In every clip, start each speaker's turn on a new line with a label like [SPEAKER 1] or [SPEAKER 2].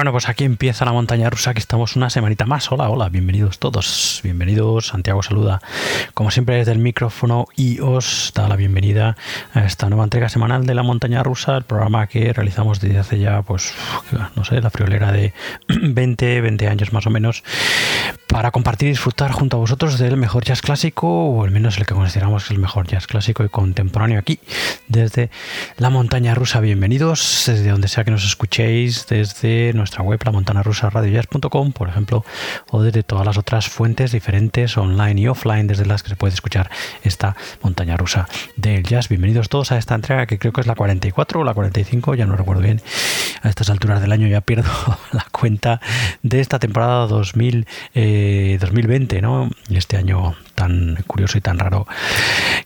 [SPEAKER 1] Bueno, pues aquí empieza la montaña rusa, que estamos una semanita más. Hola, hola, bienvenidos todos. Bienvenidos, Santiago saluda, como siempre, desde el micrófono y os da la bienvenida a esta nueva entrega semanal de la montaña rusa, el programa que realizamos desde hace ya, pues, no sé, la friolera de 20, 20 años más o menos, para compartir y disfrutar junto a vosotros del mejor jazz clásico, o al menos el que consideramos el mejor jazz clásico y contemporáneo aquí, desde la montaña rusa. Bienvenidos, desde donde sea que nos escuchéis, desde nuestra web, la montana rusa radiojazz.com, por ejemplo, o desde todas las otras fuentes diferentes, online y offline, desde las que se puede escuchar esta montaña rusa del jazz. Bienvenidos todos a esta entrega que creo que es la 44 o la 45, ya no recuerdo bien. A estas alturas del año ya pierdo la cuenta de esta temporada 2000, 2020, eh, ¿no? Este año tan curioso y tan raro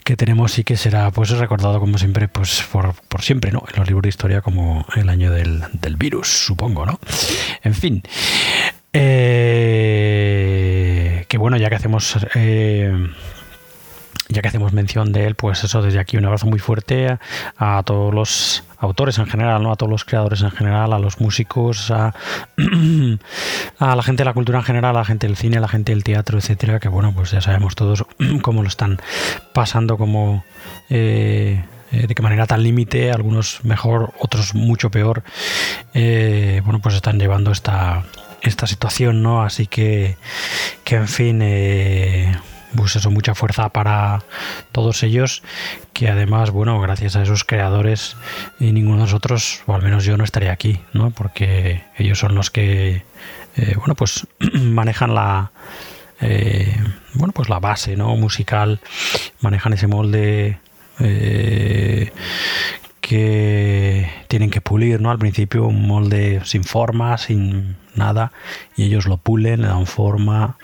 [SPEAKER 1] que tenemos y que será pues recordado como siempre pues por, siempre no en los libros de historia como el año del, del virus supongo no en fin eh, que bueno ya que hacemos eh, ya que hacemos mención de él, pues eso, desde aquí un abrazo muy fuerte a, todos los autores en general, ¿no? a todos los creadores en general, a los músicos, a, a, la gente de la cultura en general, a la gente del cine, a la gente del teatro, etcétera, que bueno, pues ya sabemos todos cómo lo están pasando, como eh, eh, de qué manera tan límite, algunos mejor, otros mucho peor, eh, bueno, pues están llevando esta, esta situación, ¿no? Así que, que en fin, pues eso, mucha fuerza para todos ellos, que además, bueno, gracias a esos creadores y ninguno de nosotros, o al menos yo no estaría aquí, ¿no? Porque ellos son los que, eh, bueno, pues manejan la, eh, bueno, pues la base, ¿no? Musical, manejan ese molde eh, que tienen que pulir, ¿no? Al principio un molde sin forma, sin nada, y ellos lo pulen, le dan forma,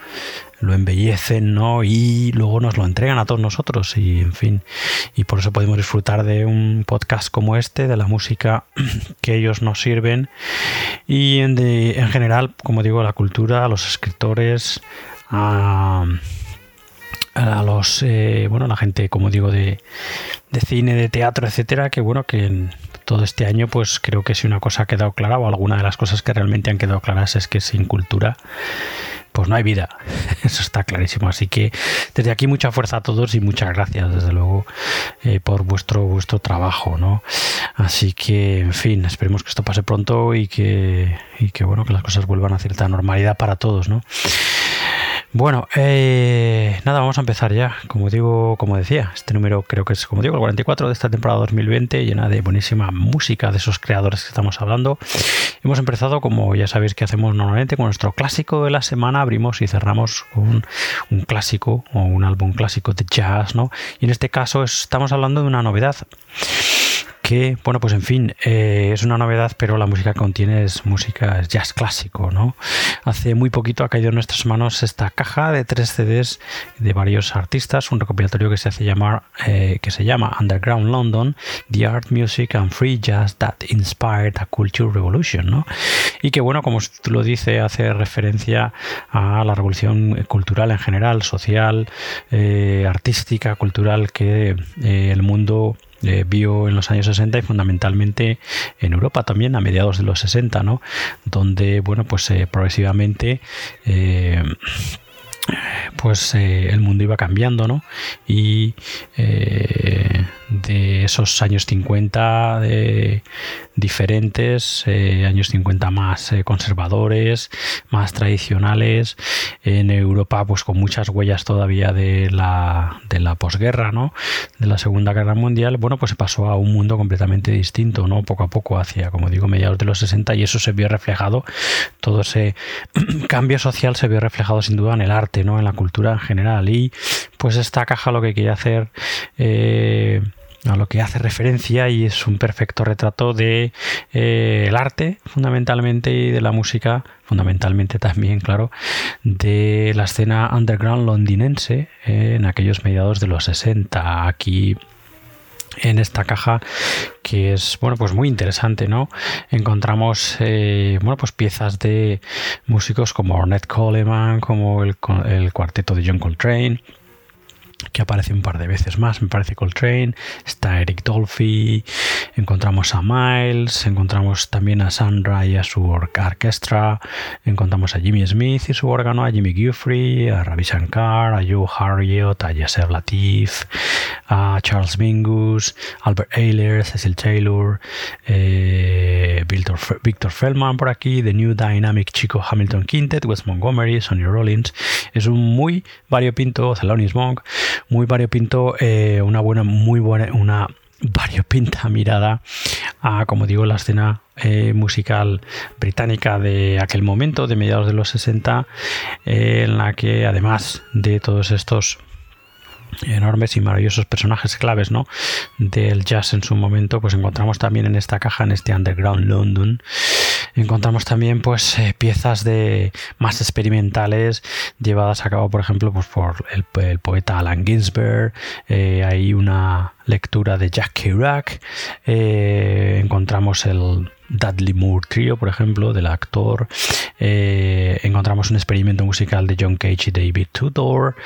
[SPEAKER 1] lo embellecen, ¿no? Y luego nos lo entregan a todos nosotros y, en fin, y por eso podemos disfrutar de un podcast como este, de la música que ellos nos sirven y en, en general, como digo, la cultura, los escritores, a, a los, eh, bueno, la gente, como digo, de, de cine, de teatro, etcétera, que bueno, que todo este año, pues creo que si una cosa ha quedado clara, o alguna de las cosas que realmente han quedado claras es que sin cultura pues no hay vida. Eso está clarísimo. Así que desde aquí mucha fuerza a todos y muchas gracias, desde luego, eh, por vuestro, vuestro trabajo, ¿no? Así que, en fin, esperemos que esto pase pronto y que, y que bueno, que las cosas vuelvan a cierta normalidad para todos, ¿no? Bueno, eh, nada, vamos a empezar ya. Como digo, como decía, este número creo que es, como digo, el 44 de esta temporada 2020, llena de buenísima música de esos creadores que estamos hablando. Hemos empezado, como ya sabéis que hacemos normalmente, con nuestro clásico de la semana. Abrimos y cerramos con un clásico o un álbum clásico de jazz, ¿no? Y en este caso estamos hablando de una novedad que, bueno, pues en fin, eh, es una novedad, pero la música que contiene es música, jazz clásico, ¿no? Hace muy poquito ha caído en nuestras manos esta caja de tres CDs de varios artistas, un recopilatorio que se hace llamar, eh, que se llama Underground London, The Art, Music and Free Jazz That Inspired a Culture Revolution, ¿no? Y que, bueno, como tú lo dice, hace referencia a la revolución cultural en general, social, eh, artística, cultural que el mundo eh, vio en los años 60 y fundamentalmente en Europa también a mediados de los 60, ¿no? Donde, bueno, pues eh, progresivamente eh, pues el mundo iba cambiando, ¿no? Y de esos años 50 de diferentes, eh, años 50 más eh, conservadores, más tradicionales, en Europa pues con muchas huellas todavía de la, de la posguerra, ¿no? de la Segunda Guerra Mundial, bueno pues se pasó a un mundo completamente distinto, ¿no? poco a poco hacia, como digo, mediados de los 60 y eso se vio reflejado, todo ese cambio social se vio reflejado sin duda en el arte, ¿no? en la cultura en general y pues esta caja lo que quería hacer eh, a lo que hace referencia y es un perfecto retrato de eh, el arte fundamentalmente y de la música fundamentalmente también claro de la escena underground londinense eh, en aquellos mediados de los 60 aquí en esta caja que es bueno pues muy interesante no encontramos eh, bueno pues piezas de músicos como Ornette Coleman como el, el cuarteto de John Coltrane que aparece un par de veces más, me parece Coltrane, está Eric Dolphy, encontramos a Miles, encontramos también a Sandra y a su orquestra, encontramos a Jimmy Smith y su órgano, a Jimmy Guthrie, a Ravi Shankar, a Joe Harriot, a Yasser Latif, a Charles Mingus, Albert Ayler, Cecil Taylor, eh, Victor, Feldman por aquí, The New Dynamic Chico Hamilton Quintet, Wes Montgomery, Sonny Rollins. Es un muy variopinto, Thelonious Monk, muy variopinto, eh, una buena, muy buena, una variopinta mirada a, como digo, la escena eh, musical británica de aquel momento, de mediados de los 60, eh, en la que además de todos estos enormes y maravillosos personajes claves ¿no? del jazz en su momento pues encontramos también en esta caja en este underground London encontramos también pues eh, piezas de más experimentales llevadas a cabo por ejemplo pues por el, poeta Alan Ginsberg eh, hay una lectura de Jack Kerouac eh, encontramos el Dudley Moore Trio, por ejemplo, del actor. Eh, encontramos un experimento musical de John Cage y David Tudor.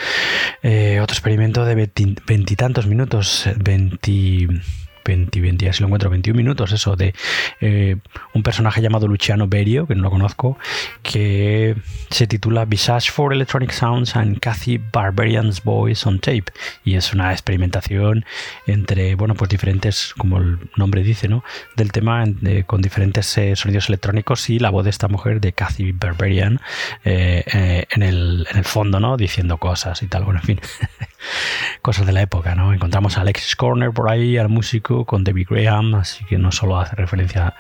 [SPEAKER 1] Eh, otro experimento de veintitantos minutos, 20 20, 20, si lo encuentro, 21 minutos, eso, de eh, un personaje llamado Luciano Berio, que no lo conozco, que se titula Visage for Electronic Sounds and Cathy Barbarian's Voice on Tape. Y es una experimentación entre, bueno, pues diferentes, como el nombre dice, ¿no? Del tema, con diferentes eh, sonidos electrónicos y la voz de esta mujer, de Cathy Barbarian, eh, en, el, en el fondo, ¿no? Diciendo cosas y tal, bueno, en fin. cosas de la época, ¿no? Encontramos a Alexis Corner por ahí, al músico, con David Graham, así que no solo hace referencia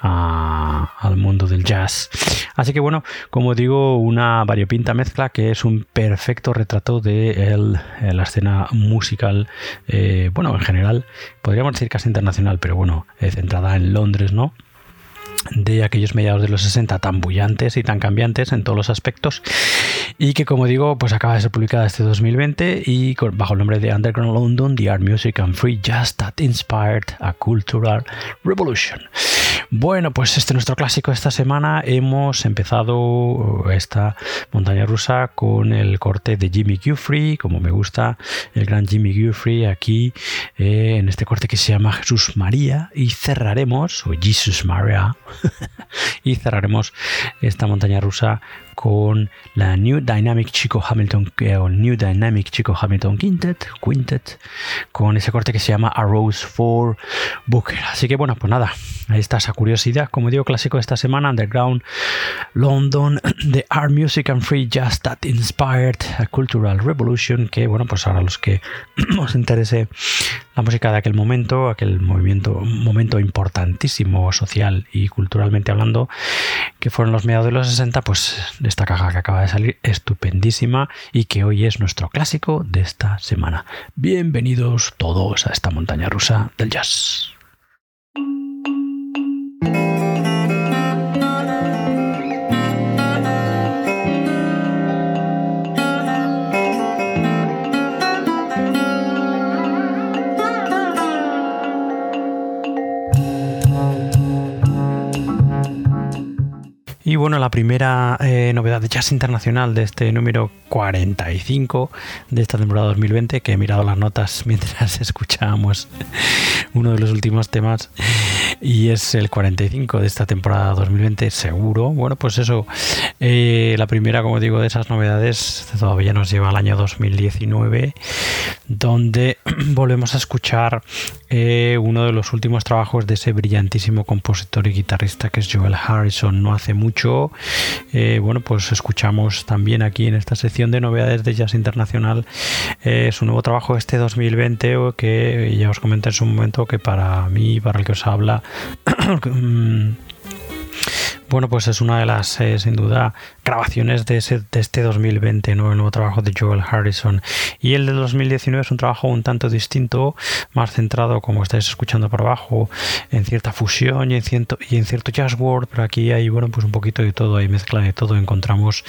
[SPEAKER 1] al mundo del jazz. Así que bueno, como digo, una variopinta mezcla que es un perfecto retrato de la escena musical, eh, bueno, en general, podríamos decir casi internacional, pero bueno, eh, centrada en Londres, ¿no? De aquellos mediados de los 60 tan bullantes y tan cambiantes en todos los aspectos y que como digo pues acaba de ser publicada este 2020 y bajo el nombre de Underground London The Art Music and Free Jazz That Inspired a Cultural Revolution bueno, pues este es nuestro clásico esta semana. Hemos empezado esta montaña rusa con el corte de Jimmy Guthrie, como me gusta, el gran Jimmy Guthrie aquí eh, en este corte que se llama Jesús María y cerraremos, o Jesus Maria, y cerraremos esta montaña rusa con la New Dynamic Chico Hamilton eh, o New Dynamic Chico Hamilton Quintet, Quintet, con ese corte que se llama A Rose for Booker. Así que bueno, pues nada, ahí está esa curiosidad, como digo, clásico de esta semana, Underground London, The Art Music and Free Jazz That Inspired a Cultural Revolution, que bueno, pues ahora los que os interese la música de aquel momento, aquel movimiento, momento importantísimo social y culturalmente hablando, que fueron los mediados de los 60, pues esta caja que acaba de salir, estupendísima y que hoy es nuestro clásico de esta semana. Bienvenidos todos a esta montaña rusa del jazz. Y bueno, la primera eh, novedad de jazz internacional de este número 45 de esta temporada 2020, que he mirado las notas mientras escuchábamos uno de los últimos temas, y es el 45 de esta temporada 2020, seguro. Bueno, pues eso, eh, la primera, como digo, de esas novedades todavía nos lleva al año 2019, donde volvemos a escuchar eh, uno de los últimos trabajos de ese brillantísimo compositor y guitarrista que es Joel Harrison. No hace mucho eh, bueno, pues escuchamos también aquí en esta sección de novedades de jazz internacional eh, su nuevo trabajo este 2020 que ya os comenté en su momento que para mí, para el que os habla, mm, bueno, pues es una de las, eh, sin duda, grabaciones de, ese, de este 2020, ¿no? el nuevo trabajo de Joel Harrison. Y el de 2019 es un trabajo un tanto distinto, más centrado, como estáis escuchando por abajo, en cierta fusión y en cierto, y en cierto jazz world, pero aquí hay, bueno, pues un poquito de todo, hay mezcla de todo. Encontramos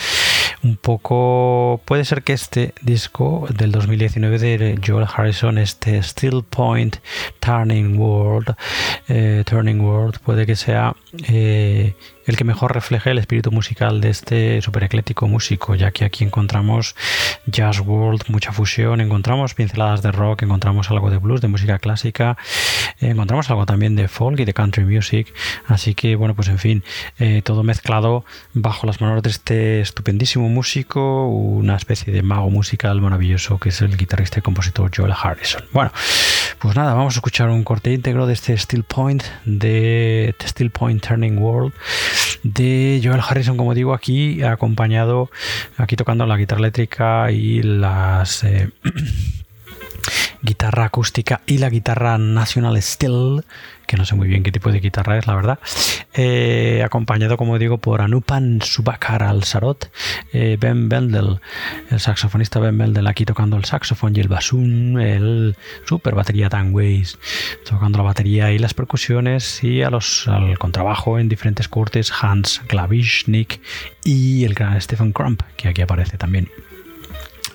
[SPEAKER 1] un poco. Puede ser que este disco del 2019 de Joel Harrison, este Still Point Turning World, eh, Turning World, puede que sea. Eh, el que mejor refleje el espíritu musical de este super eclético músico, ya que aquí encontramos jazz world, mucha fusión, encontramos pinceladas de rock, encontramos algo de blues, de música clásica, encontramos algo también de folk y de country music, así que bueno, pues en fin, eh, todo mezclado bajo las manos de este estupendísimo músico, una especie de mago musical maravilloso que es el guitarrista y compositor Joel Harrison. Bueno, pues nada, vamos a escuchar un corte íntegro de este Steel Point, de Steel Point Turning World, de Joel Harrison, como digo, aquí acompañado, aquí tocando la guitarra eléctrica y las... Eh, guitarra acústica y la guitarra National Steel, que no sé muy bien qué tipo de guitarra es, la verdad, eh, acompañado, como digo, por Anupan Subakar al Sarot, eh, Ben Bendel, el saxofonista Ben Bendel aquí tocando el saxofón y el basún, el super batería Ways, tocando la batería y las percusiones y a los, al contrabajo en diferentes cortes Hans Glavishnik y el gran Stephen Crump, que aquí aparece también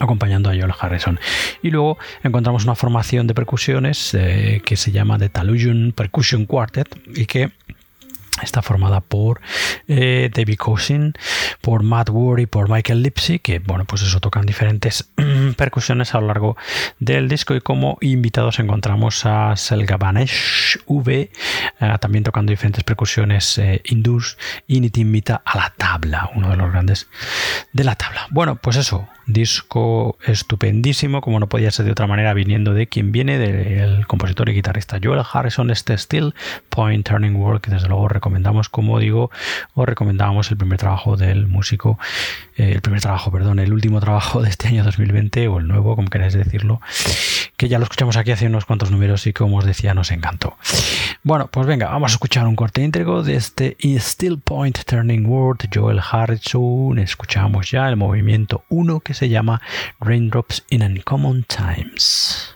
[SPEAKER 1] acompañando a Joel Harrison. Y luego encontramos una formación de percusiones eh, que se llama The Talusion Percussion Quartet y que Está formada por eh, David Cousin, por Matt Ward y por Michael Lipsy, que bueno, pues eso tocan diferentes percusiones a lo largo del disco. Y como invitados encontramos a Selga Banesh V, eh, también tocando diferentes percusiones eh, hindús, y Niti invita a la tabla, uno de los grandes de la tabla. Bueno, pues eso, disco estupendísimo, como no podía ser de otra manera, viniendo de quien viene, del compositor y guitarrista Joel Harrison, este Still Point Turning World, que desde luego recomendamos, como digo, os recomendábamos el primer trabajo del músico, eh, el primer trabajo, perdón, el último trabajo de este año 2020 o el nuevo, como queráis decirlo, que ya lo escuchamos aquí hace unos cuantos números y como os decía nos encantó. Bueno, pues venga, vamos a escuchar un corte íntegro de este Still Point Turning World, Joel Harrison, escuchamos ya el movimiento 1 se llama Raindrops in Uncommon Times.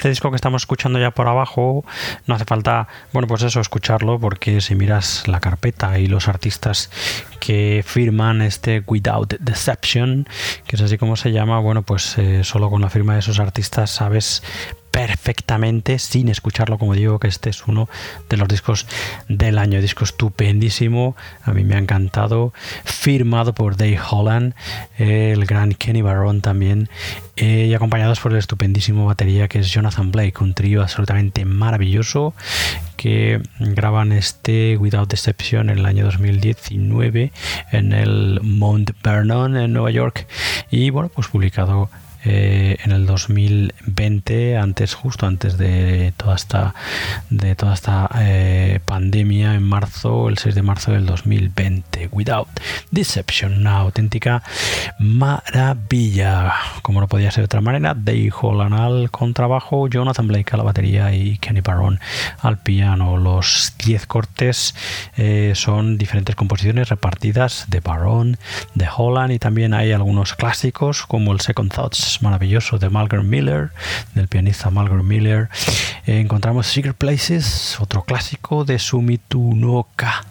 [SPEAKER 1] Este disco que estamos escuchando ya por abajo, no hace falta, bueno, pues eso, escucharlo, porque si miras la carpeta y los artistas que firman este Without Deception, que es así como se llama, bueno, pues eh, solo con la firma de esos artistas sabes perfectamente sin escucharlo, como digo, que este es uno de los discos del año. Disco estupendísimo, a mí me ha encantado. Firmado por Dave Holland, el gran Kenny Barron también, eh, y acompañados por el estupendísimo batería que es Jonathan Blake, un trío absolutamente maravilloso que graban este Without Deception en el año 2019 en el Mount Vernon en Nueva York. Y bueno pues publicado eh, en el 2020, antes, justo antes de toda esta, de toda esta eh, pandemia, en marzo, el 6 de marzo del 2020. Without Deception, una auténtica maravilla. Como no podía ser de otra manera, Dave Holland al contrabajo, Jonathan Blake a la batería y Kenny Barron al piano. Los 10 cortes eh, son diferentes composiciones repartidas de Barron, de Holland y también hay algunos clásicos como el Second Thoughts maravilloso de Malcolm Miller, del pianista Malcolm Miller. Eh, encontramos Secret Places, otro clásico de Sumitu Noka,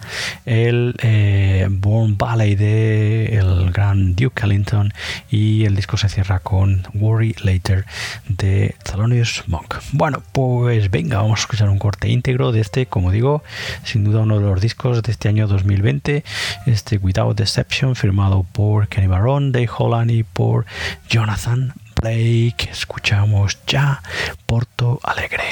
[SPEAKER 1] el eh, Born Ballet de el gran Duke Ellington y el disco se cierra con Worry Later de Thelonious Monk. Bueno, pues venga, vamos a escuchar un corte íntegro de este, como digo, sin duda uno de los discos de este año 2020, este Without Deception, firmado por Kenny Barron, Dave Holland y por Jonathan Blake. Escuchamos ya Porto Alegre.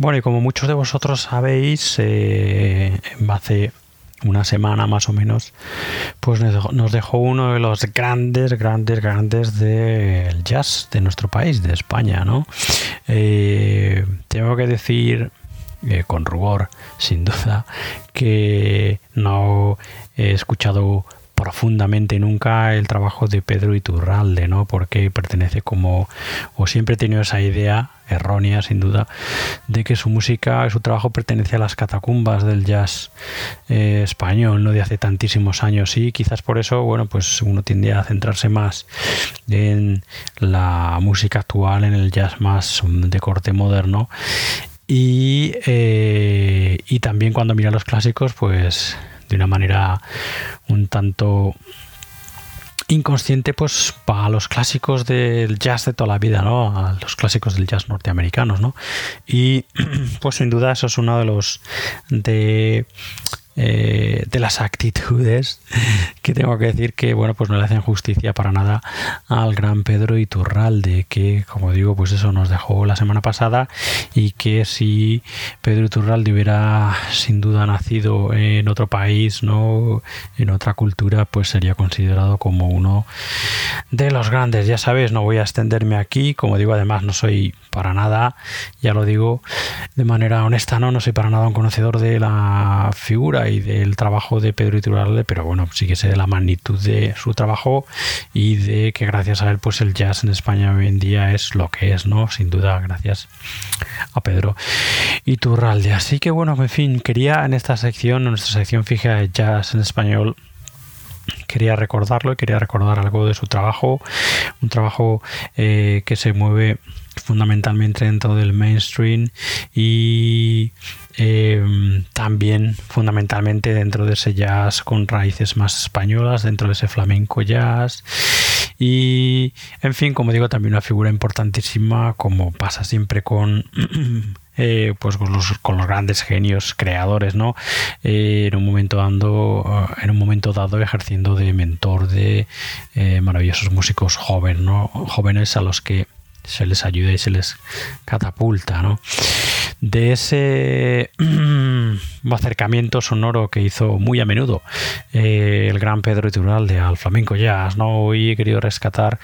[SPEAKER 1] Bueno, y como muchos de vosotros sabéis, eh, hace una semana más o menos, pues nos dejó uno de los grandes, grandes, grandes del jazz de nuestro país, de España, ¿no? Eh, tengo que decir eh, con rubor, sin duda, que no he escuchado profundamente nunca el trabajo de Pedro Iturralde, ¿no? Porque pertenece como, o siempre he tenido esa idea, errónea sin duda, de que su música, su trabajo pertenece a las catacumbas del jazz eh, español, no de hace tantísimos años, y quizás por eso, bueno, pues uno tiende a centrarse más en la música actual, en el jazz más de corte moderno, y, eh, y también cuando mira los clásicos, pues de una manera un tanto inconsciente pues para los clásicos del jazz de toda la vida, ¿no? A los clásicos del jazz norteamericanos, ¿no? Y pues sin duda eso es uno de los de eh, de las actitudes que tengo que decir que bueno pues no le hacen justicia para nada al gran Pedro Iturralde que como digo pues eso nos dejó la semana pasada y que si Pedro Iturralde hubiera sin duda nacido en otro país no en otra cultura pues sería considerado como uno de los grandes. Ya sabes no voy a extenderme aquí como digo además no soy para nada ya lo digo de manera honesta no no soy para nada un conocedor de la figura y del trabajo de Pedro Iturralde, pero bueno, sí que sé de la magnitud de su trabajo y de que gracias a él, pues el jazz en España hoy en día es lo que es, ¿no? Sin duda, gracias a Pedro Iturralde. Así que bueno, en fin, quería en esta sección, en nuestra sección fija de jazz en español, quería recordarlo y quería recordar algo de su trabajo, un trabajo eh, que se mueve fundamentalmente dentro del mainstream y eh, también fundamentalmente dentro de ese jazz con raíces más españolas, dentro de ese flamenco jazz y en fin, como digo, también una figura importantísima como pasa siempre con Eh, pues con los, con los, grandes genios creadores, ¿no? Eh, en un momento dando, en un momento dado ejerciendo de mentor de maravillosos músicos jóvenes, ¿no? Jóvenes a los que se les ayuda y se les catapulta, ¿no? De ese acercamiento sonoro que hizo muy a menudo el gran Pedro Iturralde al flamenco jazz, ¿no? Hoy he querido rescatar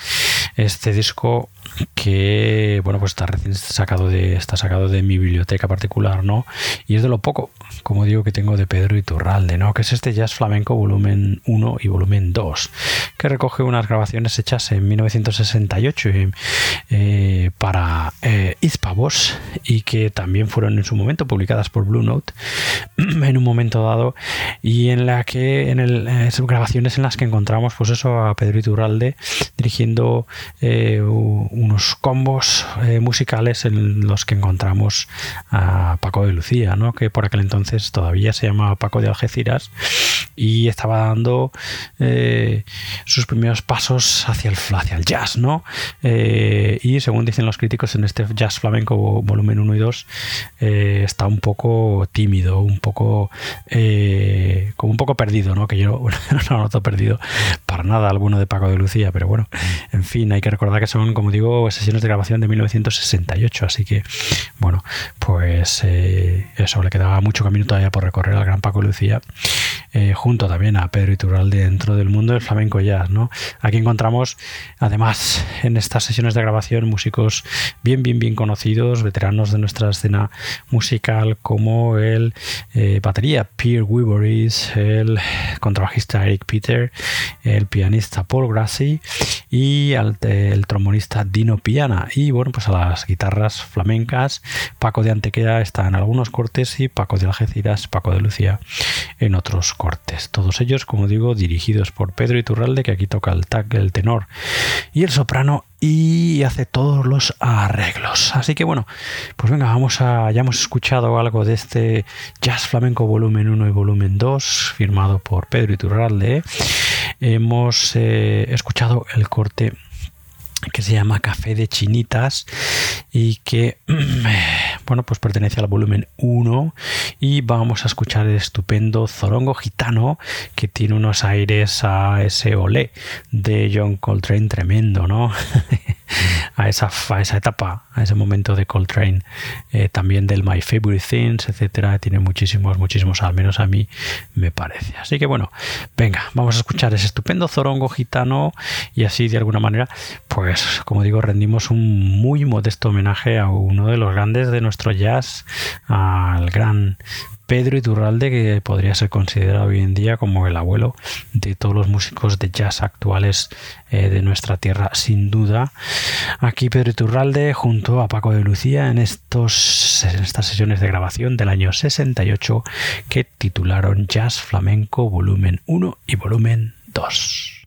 [SPEAKER 1] este disco que bueno pues está recién sacado de está sacado de mi biblioteca particular no y es de lo poco como digo que tengo de Pedro Iturralde no que es este jazz flamenco volumen 1 y volumen 2 que recoge unas grabaciones hechas en 1968 eh, para eh, Ispavos y que también fueron en su momento publicadas por Blue Note en un momento dado y en la que en el, eh, grabaciones en las que encontramos pues eso a Pedro Iturralde dirigiendo eh, unos combos eh, musicales en los que encontramos a Paco de Lucía, ¿no? que por aquel entonces todavía se llamaba Paco de Algeciras y estaba dando eh, sus primeros pasos hacia el, hacia el jazz. ¿no? y según dicen los críticos en este jazz flamenco volumen 1 y 2 está un poco tímido, un poco como un poco perdido, ¿no? que yo no noto perdido para nada alguno de Paco de Lucía, pero bueno, en fin, hay que recordar que son, como digo, sesiones de grabación de 1968, así que, bueno, pues eh, eso, le quedaba mucho camino todavía por recorrer al gran Paco Lucía, eh, junto también a Pedro Iturralde dentro del mundo del flamenco jazz, ¿no? Aquí encontramos, además, en estas sesiones de grabación, músicos bien, bien, bien conocidos, veteranos de nuestra escena musical, como el eh, batería Pierre Wiberis, el contrabajista Eric Peter, el pianista Paul Grassi y al, el trombonista Dino Piana. Y bueno, pues a las guitarras flamencas, Paco de Antequera está en algunos cortes y Paco de Paco de Lucía en otros cortes. Todos ellos, como digo, dirigidos por Pedro Iturralde, que aquí toca el, tag, el tenor y el soprano y hace todos los arreglos. Así que bueno, pues venga, vamos a. Ya hemos escuchado algo de este Jazz Flamenco Volumen 1 y Volumen 2, firmado por Pedro Iturralde. Hemos eh, escuchado el corte que se llama Café de Chinitas y que bueno pues pertenece al volumen 1 y vamos a escuchar el estupendo Zorongo Gitano que tiene unos aires a ese olé de John Coltrane tremendo no a esa, esa etapa, a ese momento de Coltrane, eh, también del My Favorite Things, etcétera. Tiene muchísimos, muchísimos, al menos a mí me parece. Así que bueno, venga, vamos a escuchar ese estupendo zorongo gitano y así de alguna manera, pues como digo, rendimos un muy modesto homenaje a uno de los grandes de nuestro jazz, al gran Pedro Iturralde, que podría ser considerado hoy en día como el abuelo de todos los músicos de jazz actuales eh, de nuestra tierra, sin duda. Aquí Pedro Iturralde junto a Paco de Lucía en, estos, en estas sesiones de grabación del año 68 que titularon Jazz Flamenco Volumen 1 y Volumen 2.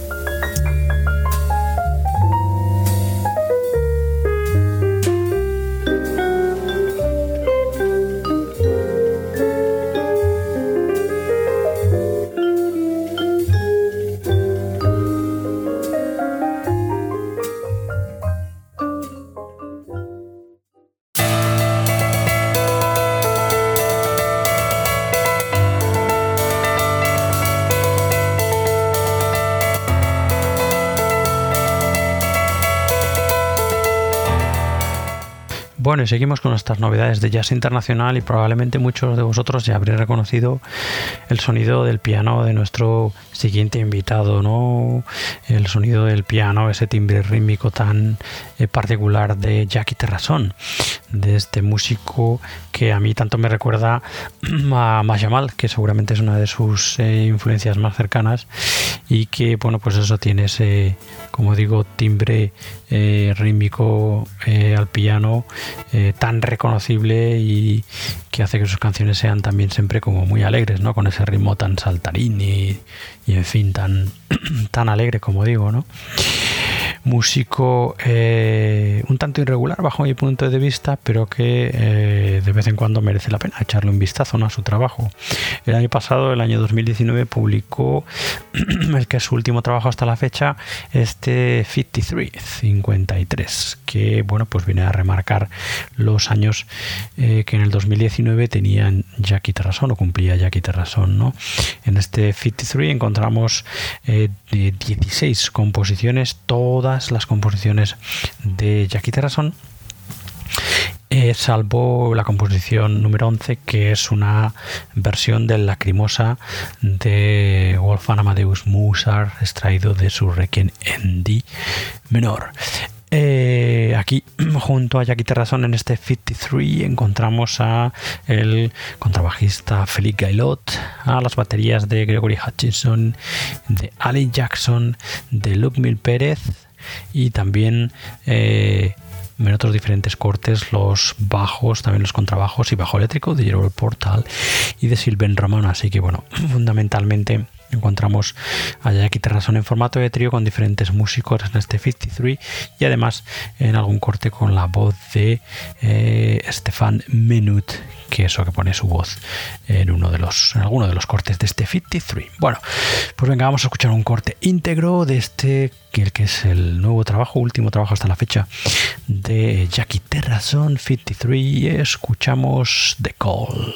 [SPEAKER 1] Bueno, y seguimos con nuestras novedades de jazz internacional y probablemente muchos de vosotros ya habréis reconocido el sonido del piano de nuestro siguiente invitado, ¿no? El sonido del piano, ese timbre rítmico tan eh, particular de Jackie Terrasson, de este músico que a mí tanto me recuerda a Majamal, que seguramente es una de sus eh, influencias más cercanas y que, bueno, pues eso tiene ese, como digo, timbre eh, rítmico al piano eh, tan reconocible y que hace que sus canciones sean también siempre como muy alegres, ¿no? Con ese ritmo tan saltarín y, en fin, tan, tan alegre como digo, ¿no? Músico eh, un tanto irregular bajo mi punto de vista, pero que eh, de vez en cuando merece la pena echarle un vistazo a su trabajo. El año pasado, el año 2019, publicó el que es su último trabajo hasta la fecha, este 53, 53, que bueno, pues viene a remarcar los años que en el 2019 tenían Jackie Terrason o cumplía Jackie Terrason, ¿no? En este 53 encontramos 16 eh, composiciones, todas las composiciones de Jackie Terrason. Eh, salvo la composición número 11, que es una versión de Lacrimosa de Wolfgang Amadeus Mozart, extraído de su Requiem en D menor. Eh, aquí, junto a Jackie Terrazón, en este 53, encontramos a el contrabajista Félix Gailot, a las baterías de Gregory Hutchinson, de Ali Jackson, de Luke Mil Pérez y también eh, en otros diferentes cortes los bajos, también los contrabajos y bajo eléctrico de Gerald Portal y de Silven Romano. Así que bueno, fundamentalmente encontramos a Jackie Terrason en formato de trío con diferentes músicos en este 53 y además en algún corte con la voz de eh, Stefan Menut que eso que pone su voz en uno de los en alguno de los cortes de este 53 bueno pues venga vamos a escuchar un corte íntegro de este que es el nuevo trabajo último trabajo hasta la fecha de Jackie Terrason 53 y escuchamos The Call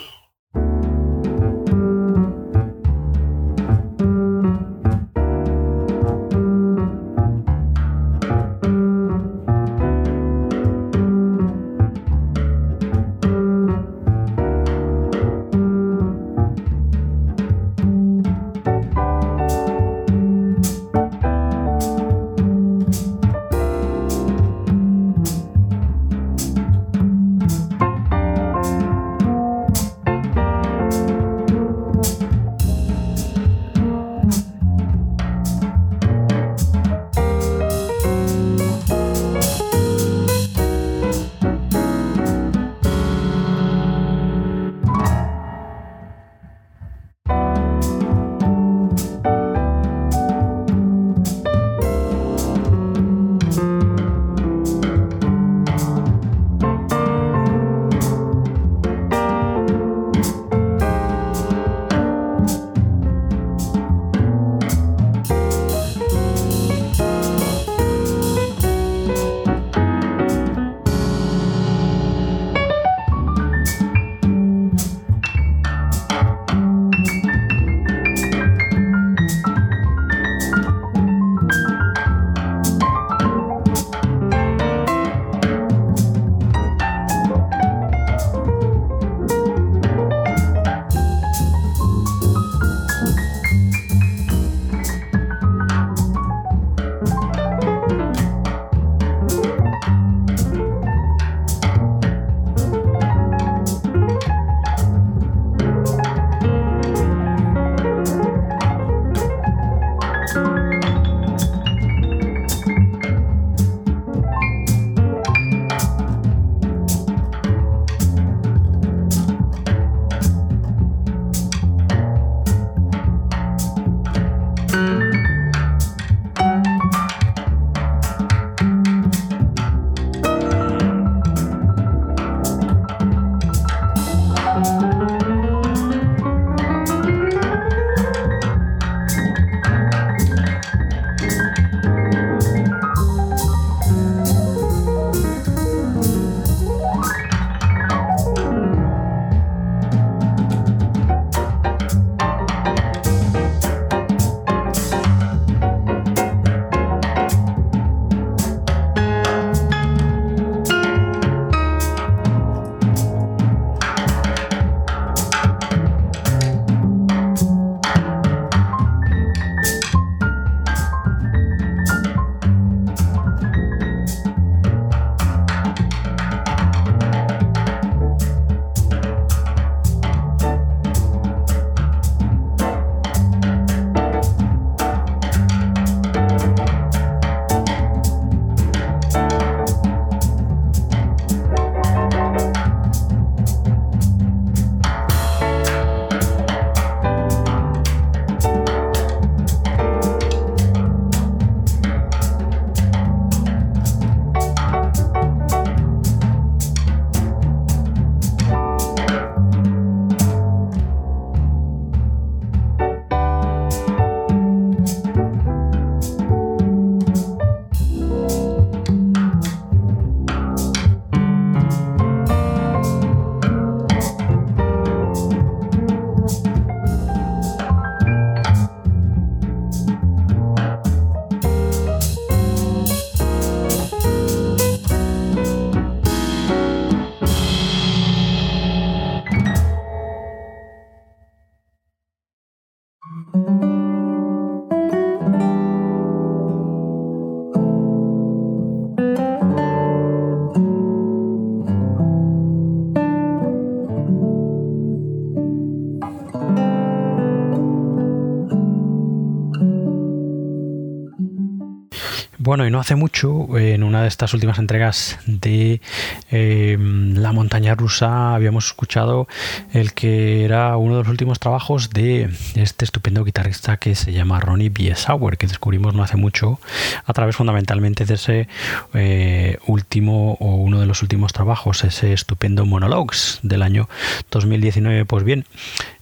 [SPEAKER 1] hace mucho, en una de estas últimas entregas de eh, La montaña rusa, habíamos escuchado el que era uno de los últimos trabajos de este estupendo guitarrista que se llama Ronnie Biesauer, que descubrimos no hace mucho a través fundamentalmente de ese eh, último o uno de los últimos trabajos, ese estupendo Monologues del año 2019. Pues bien,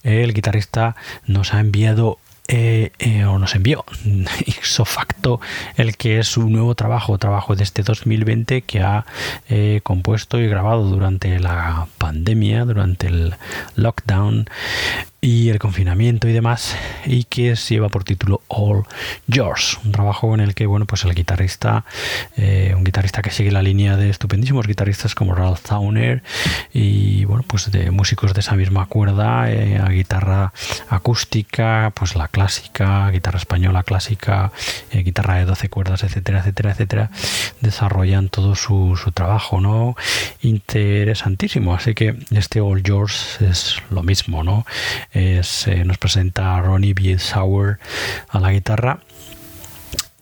[SPEAKER 1] el guitarrista nos ha enviado eh, eh, o nos envió. Ipso facto el que es su nuevo trabajo, trabajo de este 2020 que ha eh, compuesto y grabado durante la pandemia, durante el lockdown y el confinamiento y demás y que lleva por título All Yours un trabajo en el que bueno pues el guitarrista eh, un guitarrista que sigue la línea de estupendísimos guitarristas como Ralph Towner y bueno pues de músicos de esa misma cuerda eh, guitarra acústica pues la clásica guitarra española clásica eh, guitarra de 12 cuerdas etcétera etcétera etcétera desarrollan todo su, su trabajo no interesantísimo así que este All Yours es lo mismo no es, eh, nos presenta Ronnie B. Sauer a la guitarra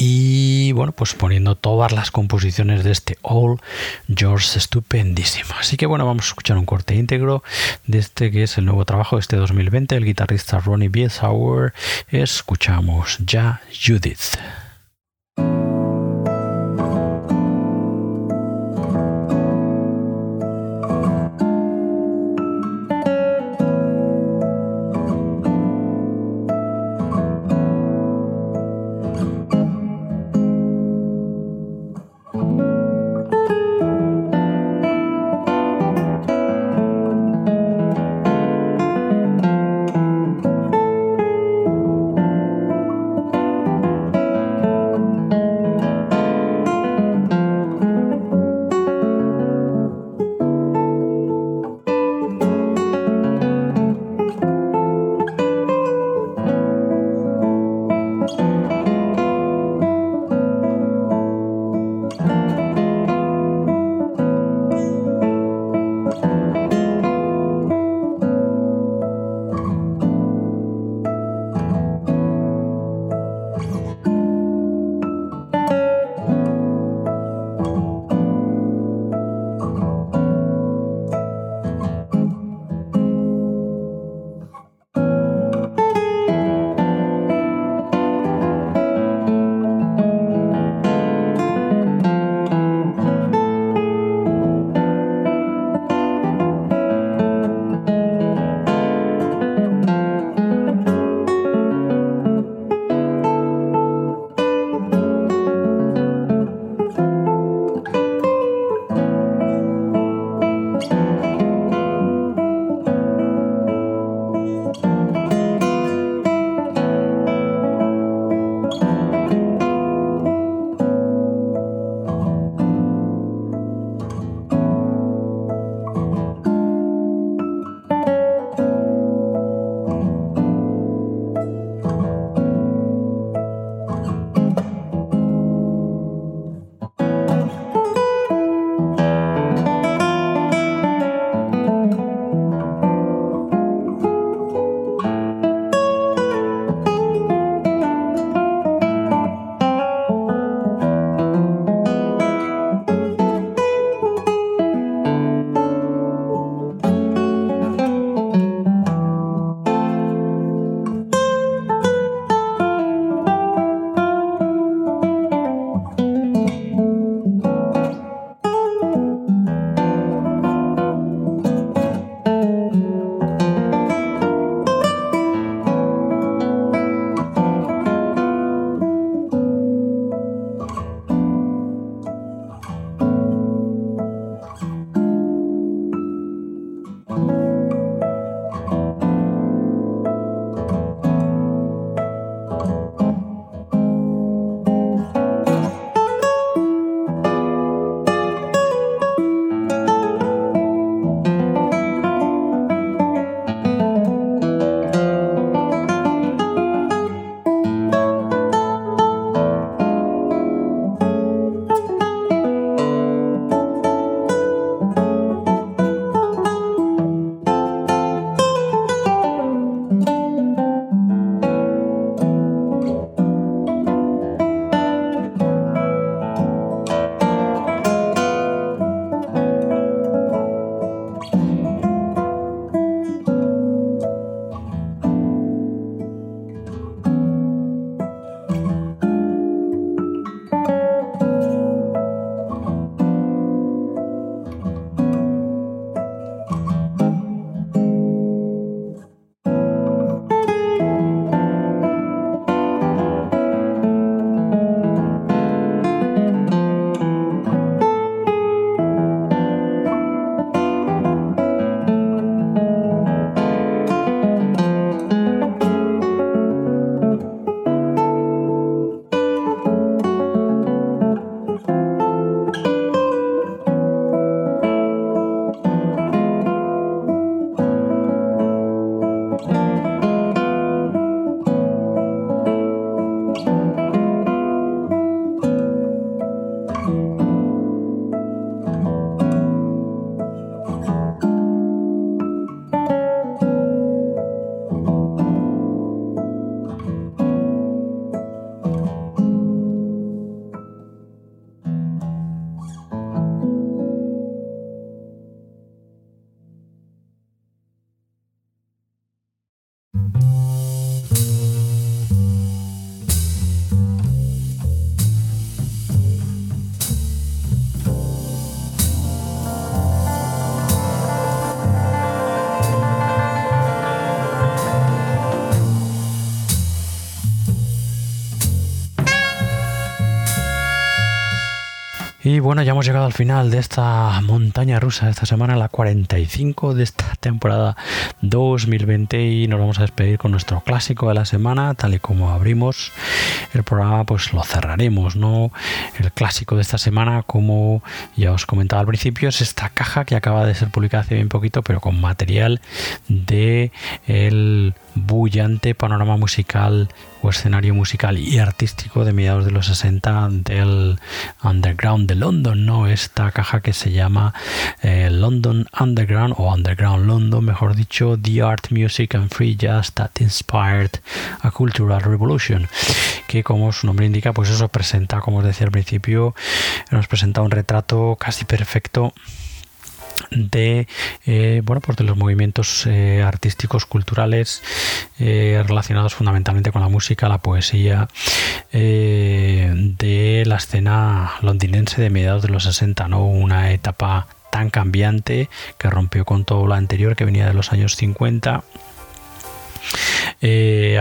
[SPEAKER 1] y bueno, pues poniendo todas las composiciones de este All Yours estupendísimo. Así que bueno, vamos a escuchar un corte íntegro de este que es el nuevo trabajo de este 2020, el guitarrista Ronnie B. Escuchamos ya Judith. Bueno, ya hemos llegado al final de esta montaña rusa de esta semana, la 45 de esta temporada 2020 y nos vamos a despedir con nuestro clásico de la semana, tal y como abrimos el programa, pues lo cerraremos, ¿no? El clásico de esta semana, como ya os comentaba al principio, es esta caja que acaba de ser publicada hace bien poquito, pero con material de el bullante panorama musical o escenario musical y artístico de mediados de los 60 del underground de London, ¿no? Esta caja que se llama eh, London Underground o Underground Mejor dicho, The Art, Music and Free Jazz That Inspired a Cultural Revolution, que como su nombre indica, pues eso presenta, como os decía al principio, nos presenta un retrato casi perfecto de eh, bueno pues de los movimientos eh, artísticos culturales eh, relacionados fundamentalmente con la música la poesía de la escena londinense de mediados de los 60 no una etapa tan cambiante que rompió con todo lo anterior que venía de los años 50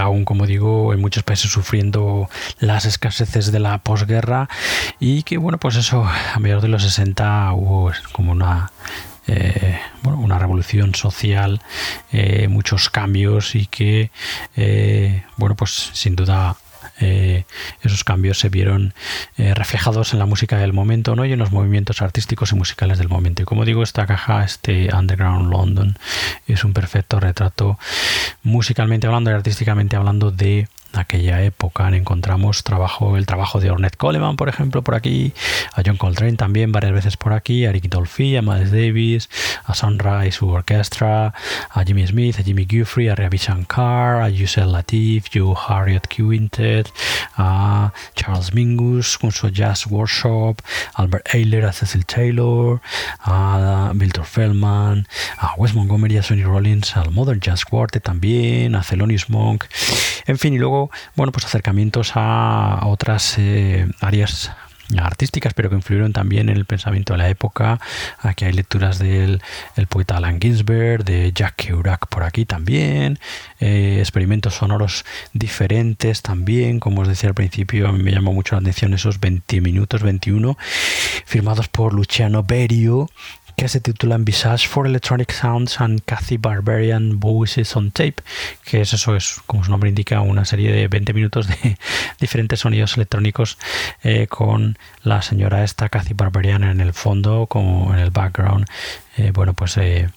[SPEAKER 1] aún como digo en muchos países sufriendo las escaseces de la posguerra y que bueno pues eso a mediados de los 60 hubo como una eh, bueno, una revolución social, eh, muchos cambios y que, eh, bueno, pues sin duda esos cambios se vieron reflejados en la música del momento ¿no? y en los movimientos artísticos y musicales del momento. Y como digo, esta caja, este Underground London, es un perfecto retrato musicalmente hablando y artísticamente hablando de aquella época. Encontramos trabajo, el trabajo de Ornette Coleman, por ejemplo, por aquí, a John Coltrane también varias veces por aquí, a Ricky Dolphy, a Miles Davis, a Sandra y su a Jimmy Smith, a Jimmy Guthrie, a Ravi Shankar, a Yusel Latif, Joe Harriet Quintet, a Charles Mingus con su Jazz Workshop, Albert Ayler, a Cecil Taylor, a Milton Feldman, a Wes Montgomery, a Sonny Rollins, al Modern Jazz Quartet también, a Thelonious Monk, en fin, y luego bueno, pues acercamientos a otras eh, áreas artísticas, pero que influyeron también en el pensamiento de la época. Aquí hay lecturas del poeta Alan Ginsberg, de Jack Kerouac por aquí también, eh, experimentos sonoros diferentes también, como os decía al principio, a mí me llamó mucho la atención esos 20 minutos, 21, firmados por Luciano Berio, que se titula Visage for Electronic Sounds and Cathy Barbarian Voices on Tape, que es eso, es como su nombre indica, una serie de 20 minutos de diferentes sonidos electrónicos eh, con la señora esta Cathy Barbarian en el fondo, como en el background, eh, bueno, pues eh,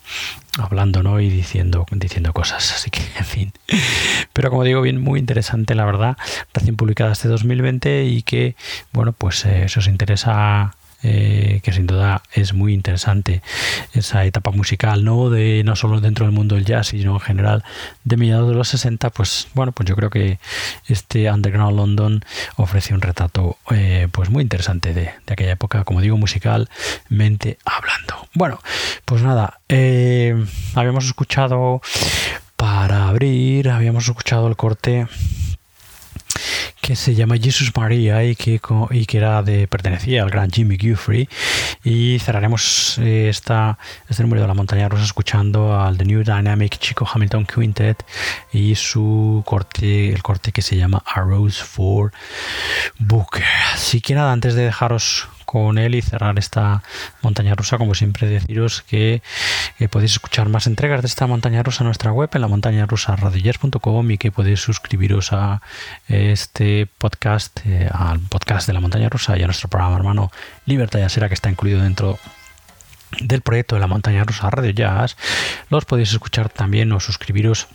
[SPEAKER 1] hablando ¿no? y diciendo, diciendo cosas, así que en fin. Pero como digo, bien, muy interesante la verdad, recién publicada este 2020 y que, bueno, pues si os interesa eh, que sin duda es muy interesante esa etapa musical, no de no solo dentro del mundo del jazz, sino en general de mediados de los 60, pues bueno, pues yo creo que este Underground London ofrece un retrato eh, pues muy interesante de, aquella época, como digo, musicalmente hablando. Bueno, pues nada, eh, habíamos escuchado para abrir, habíamos escuchado el corte que se llama Jesus Maria y que, y que era de, pertenecía al gran Jimmy Guthrie. Y cerraremos eh, esta, este número de la montaña rusa escuchando al The New Dynamic Chico Hamilton Quintet y su corte, el corte que se llama Arrows for Booker. Así que nada, antes de dejaros con él y cerrar esta montaña rusa, como siempre deciros que, podéis escuchar más entregas de esta montaña rusa en nuestra web, en la montaña rusa y que podéis suscribiros a este podcast, eh, al podcast de la montaña rusa y a nuestro programa hermano Libertad Yasera que está incluido dentro del proyecto de la montaña rusa Radio Jazz. Los podéis escuchar también o suscribiros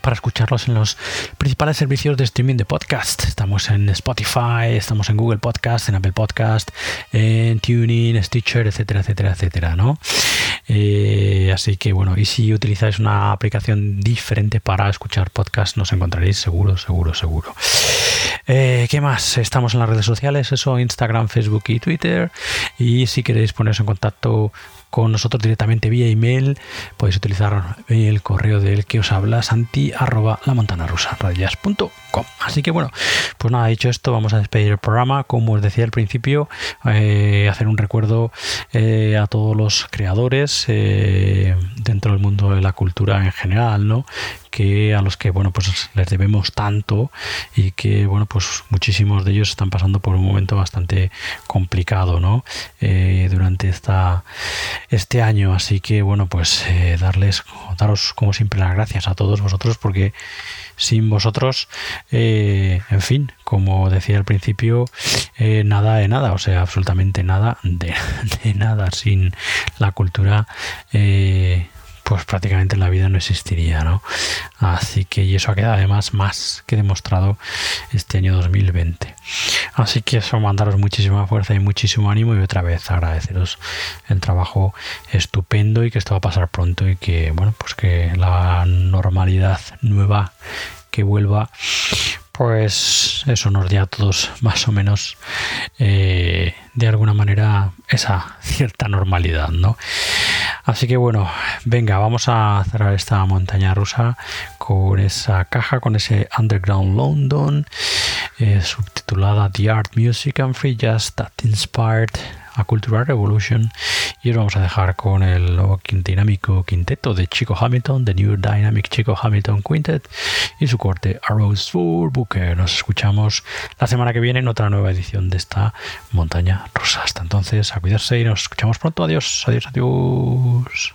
[SPEAKER 1] para escucharlos en los principales servicios de streaming de podcast. Estamos en Spotify, estamos en Google Podcast, en Apple Podcast, en Tuning, Stitcher, etcétera, etcétera, etcétera, ¿no? Eh, así que bueno, y si utilizáis una aplicación diferente para escuchar podcast, nos encontraréis seguro, seguro, seguro. Eh, ¿Qué más? Estamos en las redes sociales, eso, Instagram, Facebook y Twitter. Y si queréis poneros en contacto con nosotros directamente vía email, podéis utilizar el correo del que os habla, santi arroba la montana rusa, Así que bueno, pues nada, dicho esto, vamos a despedir el programa. Como os decía al principio, eh, hacer un recuerdo eh, a todos los creadores eh, dentro del mundo de la cultura en general, ¿no? que a los que bueno pues les debemos tanto y que bueno pues muchísimos de ellos están pasando por un momento bastante complicado no durante esta este año así que bueno pues darles daros como siempre las gracias a todos vosotros porque sin vosotros, eh, en fin, como decía al principio, eh, nada de nada, o sea, absolutamente nada de, nada. Sin la cultura, eh, pues prácticamente la vida no existiría, ¿no? Así que, y eso ha quedado además más que demostrado este año 2020. Así que eso, mandaros muchísima fuerza y muchísimo ánimo y otra vez agradeceros el trabajo estupendo y que esto va a pasar pronto y que, bueno, pues que la normalidad nueva que vuelva pues eso nos dé a todos más o menos eh, de alguna manera esa cierta normalidad, ¿no? Así que bueno, venga, vamos a cerrar esta montaña rusa con esa caja, con ese Underground London, eh, subtitulada The Art, Music and Free Jazz That Inspired a Cultural Revolution y os vamos a dejar con el nuevo dinámico quinteto de Chico Hamilton, The New Dynamic Chico Hamilton Quintet y su corte Arrows for Booker. Nos escuchamos la semana que viene en otra nueva edición de esta montaña rusa. Hasta entonces, a cuidarse y nos escuchamos pronto. Adiós, adiós, adiós.